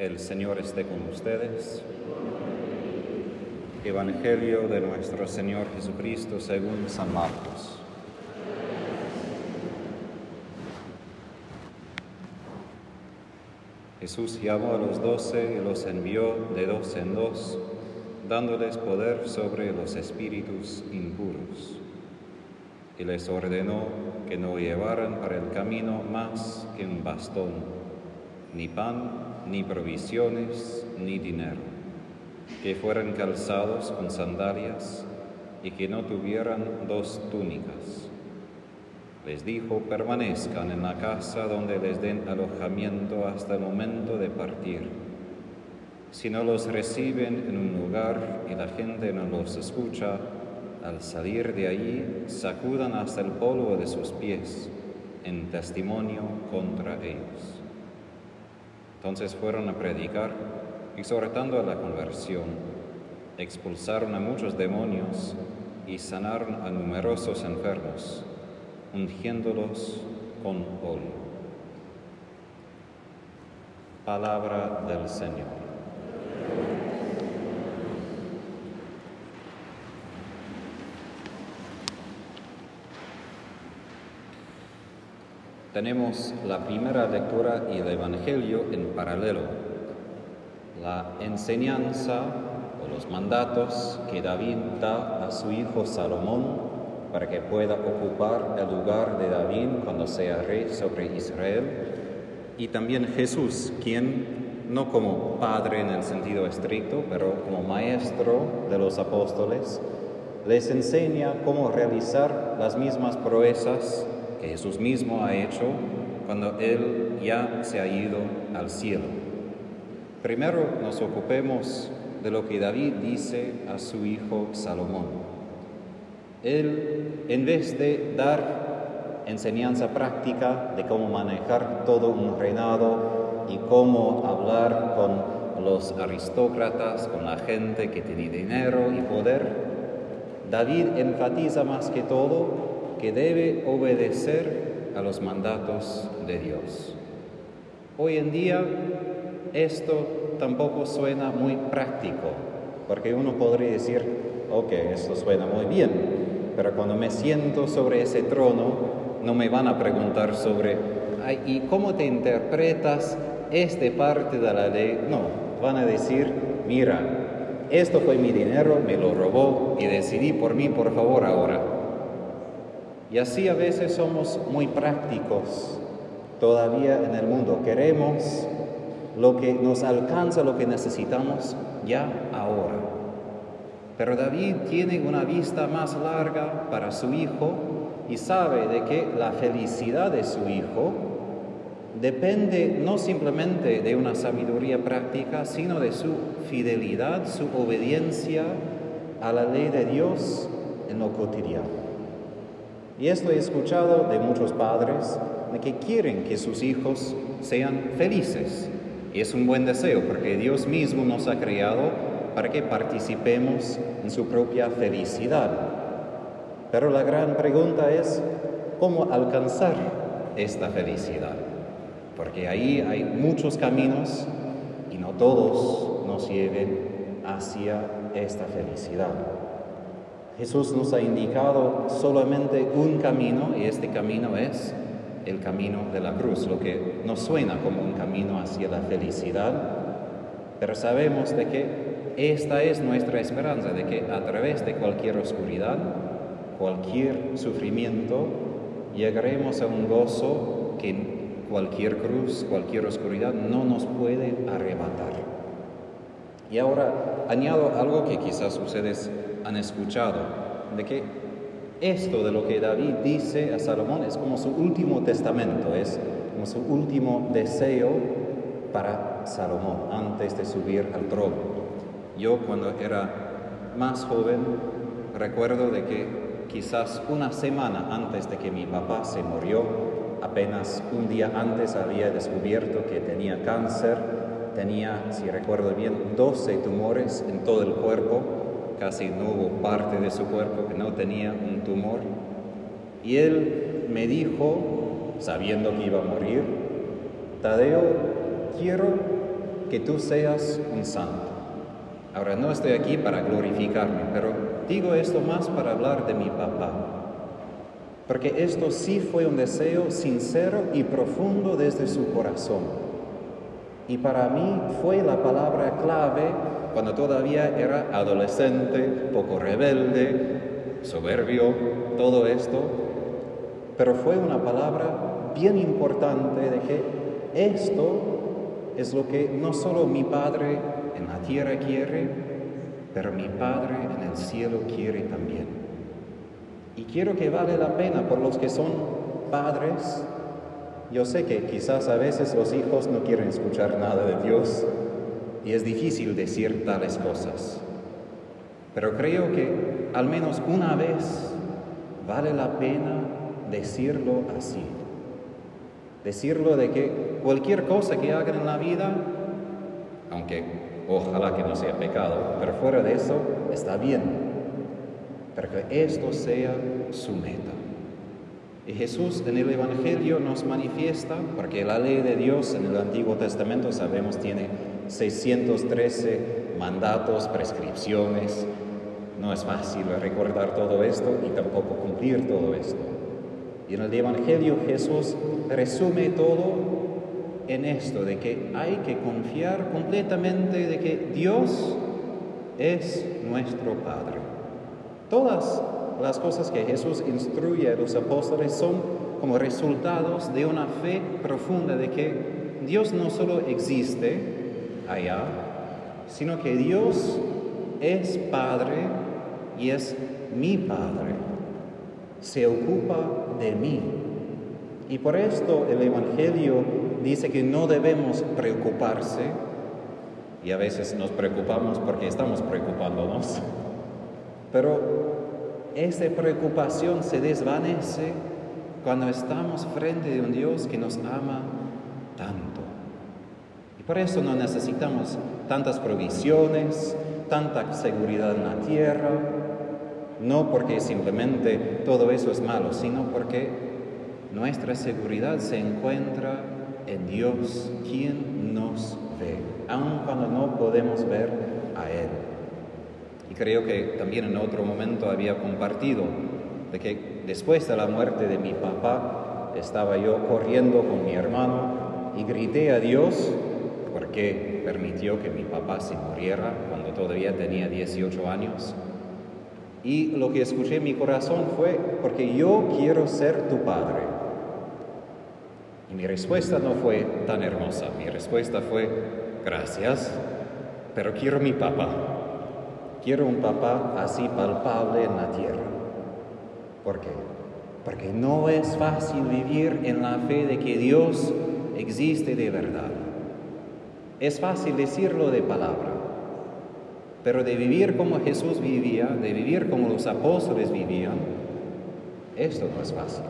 El Señor esté con ustedes. Evangelio de nuestro Señor Jesucristo según San Marcos. Jesús llamó a los doce y los envió de dos en dos, dándoles poder sobre los espíritus impuros. Y les ordenó que no llevaran para el camino más que un bastón, ni pan, ni provisiones, ni dinero, que fueran calzados con sandalias y que no tuvieran dos túnicas. Les dijo, permanezcan en la casa donde les den alojamiento hasta el momento de partir. Si no los reciben en un lugar y la gente no los escucha, al salir de allí sacudan hasta el polvo de sus pies en testimonio contra ellos. Entonces fueron a predicar, exhortando a la conversión, expulsaron a muchos demonios y sanaron a numerosos enfermos, ungiéndolos con óleo. Palabra del Señor. Tenemos la primera lectura y el Evangelio en paralelo. La enseñanza o los mandatos que David da a su hijo Salomón para que pueda ocupar el lugar de David cuando sea rey sobre Israel. Y también Jesús, quien no como padre en el sentido estricto, pero como maestro de los apóstoles, les enseña cómo realizar las mismas proezas que Jesús mismo ha hecho cuando Él ya se ha ido al cielo. Primero nos ocupemos de lo que David dice a su hijo Salomón. Él, en vez de dar enseñanza práctica de cómo manejar todo un reinado y cómo hablar con los aristócratas, con la gente que tiene dinero y poder, David enfatiza más que todo que debe obedecer a los mandatos de Dios. Hoy en día esto tampoco suena muy práctico, porque uno podría decir, ok, esto suena muy bien, pero cuando me siento sobre ese trono, no me van a preguntar sobre, ¿y cómo te interpretas esta parte de la ley? No, van a decir, mira, esto fue mi dinero, me lo robó y decidí por mí, por favor, ahora. Y así a veces somos muy prácticos todavía en el mundo. Queremos lo que nos alcanza, lo que necesitamos ya ahora. Pero David tiene una vista más larga para su hijo y sabe de que la felicidad de su hijo depende no simplemente de una sabiduría práctica, sino de su fidelidad, su obediencia a la ley de Dios en lo cotidiano. Y esto he escuchado de muchos padres de que quieren que sus hijos sean felices. Y es un buen deseo porque Dios mismo nos ha creado para que participemos en su propia felicidad. Pero la gran pregunta es, ¿cómo alcanzar esta felicidad? Porque ahí hay muchos caminos y no todos nos lleven hacia esta felicidad. Jesús nos ha indicado solamente un camino y este camino es el camino de la cruz, lo que nos suena como un camino hacia la felicidad, pero sabemos de que esta es nuestra esperanza, de que a través de cualquier oscuridad, cualquier sufrimiento, llegaremos a un gozo que cualquier cruz, cualquier oscuridad no nos puede arrebatar. Y ahora añado algo que quizás ustedes han escuchado, de que esto de lo que David dice a Salomón es como su último testamento, es como su último deseo para Salomón antes de subir al trono. Yo cuando era más joven recuerdo de que quizás una semana antes de que mi papá se murió, apenas un día antes había descubierto que tenía cáncer, tenía, si recuerdo bien, 12 tumores en todo el cuerpo, casi no hubo parte de su cuerpo que no tenía un tumor. Y él me dijo, sabiendo que iba a morir, Tadeo, quiero que tú seas un santo. Ahora no estoy aquí para glorificarme, pero digo esto más para hablar de mi papá. Porque esto sí fue un deseo sincero y profundo desde su corazón. Y para mí fue la palabra clave cuando todavía era adolescente, poco rebelde, soberbio, todo esto. Pero fue una palabra bien importante de que esto es lo que no solo mi Padre en la tierra quiere, pero mi Padre en el cielo quiere también. Y quiero que vale la pena por los que son padres. Yo sé que quizás a veces los hijos no quieren escuchar nada de Dios y es difícil decir tales cosas. Pero creo que al menos una vez vale la pena decirlo así. Decirlo de que cualquier cosa que hagan en la vida, aunque ojalá que no sea pecado, pero fuera de eso está bien, pero que esto sea su meta. Y Jesús en el Evangelio nos manifiesta, porque la ley de Dios en el Antiguo Testamento sabemos tiene 613 mandatos, prescripciones, no es fácil recordar todo esto y tampoco cumplir todo esto. Y en el Evangelio Jesús resume todo en esto, de que hay que confiar completamente de que Dios es nuestro Padre. Todas las cosas que Jesús instruye a los apóstoles son como resultados de una fe profunda de que Dios no solo existe allá, sino que Dios es Padre y es mi Padre. Se ocupa de mí. Y por esto el Evangelio dice que no debemos preocuparse, y a veces nos preocupamos porque estamos preocupándonos, pero esa preocupación se desvanece cuando estamos frente a un Dios que nos ama tanto. Por eso no necesitamos tantas provisiones, tanta seguridad en la tierra, no porque simplemente todo eso es malo, sino porque nuestra seguridad se encuentra en Dios, quien nos ve, aun cuando no podemos ver a Él. Y creo que también en otro momento había compartido de que después de la muerte de mi papá, estaba yo corriendo con mi hermano y grité a Dios porque permitió que mi papá se muriera cuando todavía tenía 18 años. Y lo que escuché en mi corazón fue, porque yo quiero ser tu padre. Y mi respuesta no fue tan hermosa, mi respuesta fue, gracias, pero quiero mi papá. Quiero un papá así palpable en la tierra. ¿Por qué? Porque no es fácil vivir en la fe de que Dios existe de verdad. Es fácil decirlo de palabra, pero de vivir como Jesús vivía, de vivir como los apóstoles vivían, esto no es fácil.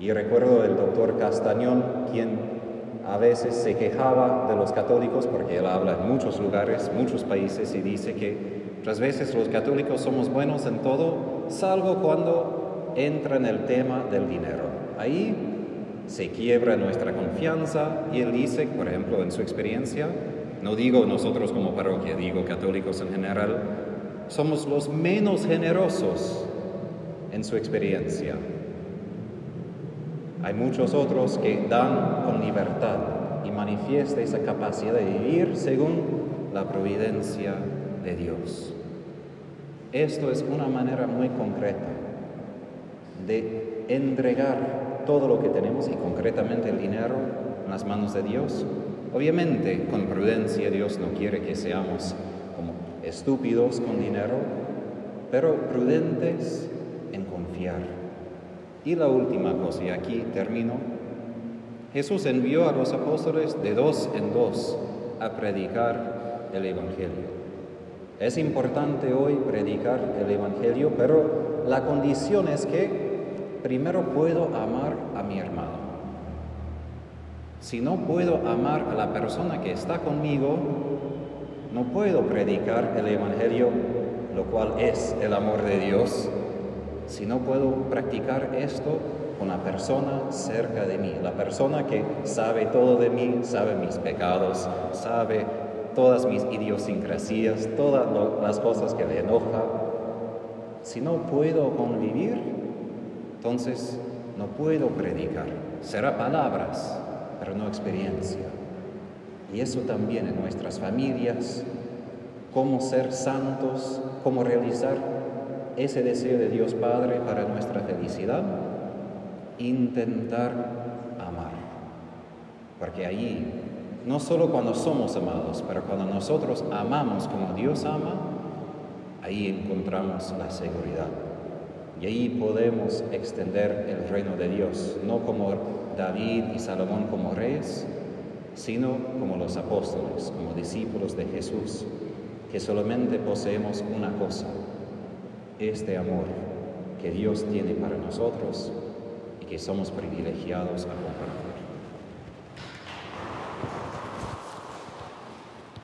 Y recuerdo el doctor Castañón, quien a veces se quejaba de los católicos, porque él habla en muchos lugares, muchos países, y dice que otras veces los católicos somos buenos en todo, salvo cuando entra en el tema del dinero. Ahí se quiebra nuestra confianza y él dice, por ejemplo, en su experiencia, no digo nosotros como parroquia, digo católicos en general, somos los menos generosos en su experiencia. Hay muchos otros que dan con libertad y manifiesta esa capacidad de vivir según la providencia de Dios. Esto es una manera muy concreta de entregar todo lo que tenemos y concretamente el dinero en las manos de Dios Obviamente, con prudencia, Dios no quiere que seamos como estúpidos con dinero, pero prudentes en confiar. Y la última cosa, y aquí termino, Jesús envió a los apóstoles de dos en dos a predicar el Evangelio. Es importante hoy predicar el Evangelio, pero la condición es que primero puedo amar a mi hermano. Si no puedo amar a la persona que está conmigo, no puedo predicar el Evangelio, lo cual es el amor de Dios, si no puedo practicar esto con la persona cerca de mí, la persona que sabe todo de mí, sabe mis pecados, sabe todas mis idiosincrasias, todas las cosas que le enoja. Si no puedo convivir, entonces no puedo predicar. Será palabras, pero no experiencia. Y eso también en nuestras familias, cómo ser santos, cómo realizar ese deseo de Dios Padre para nuestra felicidad, intentar amar. Porque ahí, no solo cuando somos amados, pero cuando nosotros amamos como Dios ama, ahí encontramos la seguridad. Y ahí podemos extender el reino de Dios, no como David y Salomón como reyes, sino como los apóstoles, como discípulos de Jesús, que solamente poseemos una cosa, este amor que Dios tiene para nosotros y que somos privilegiados a compartir.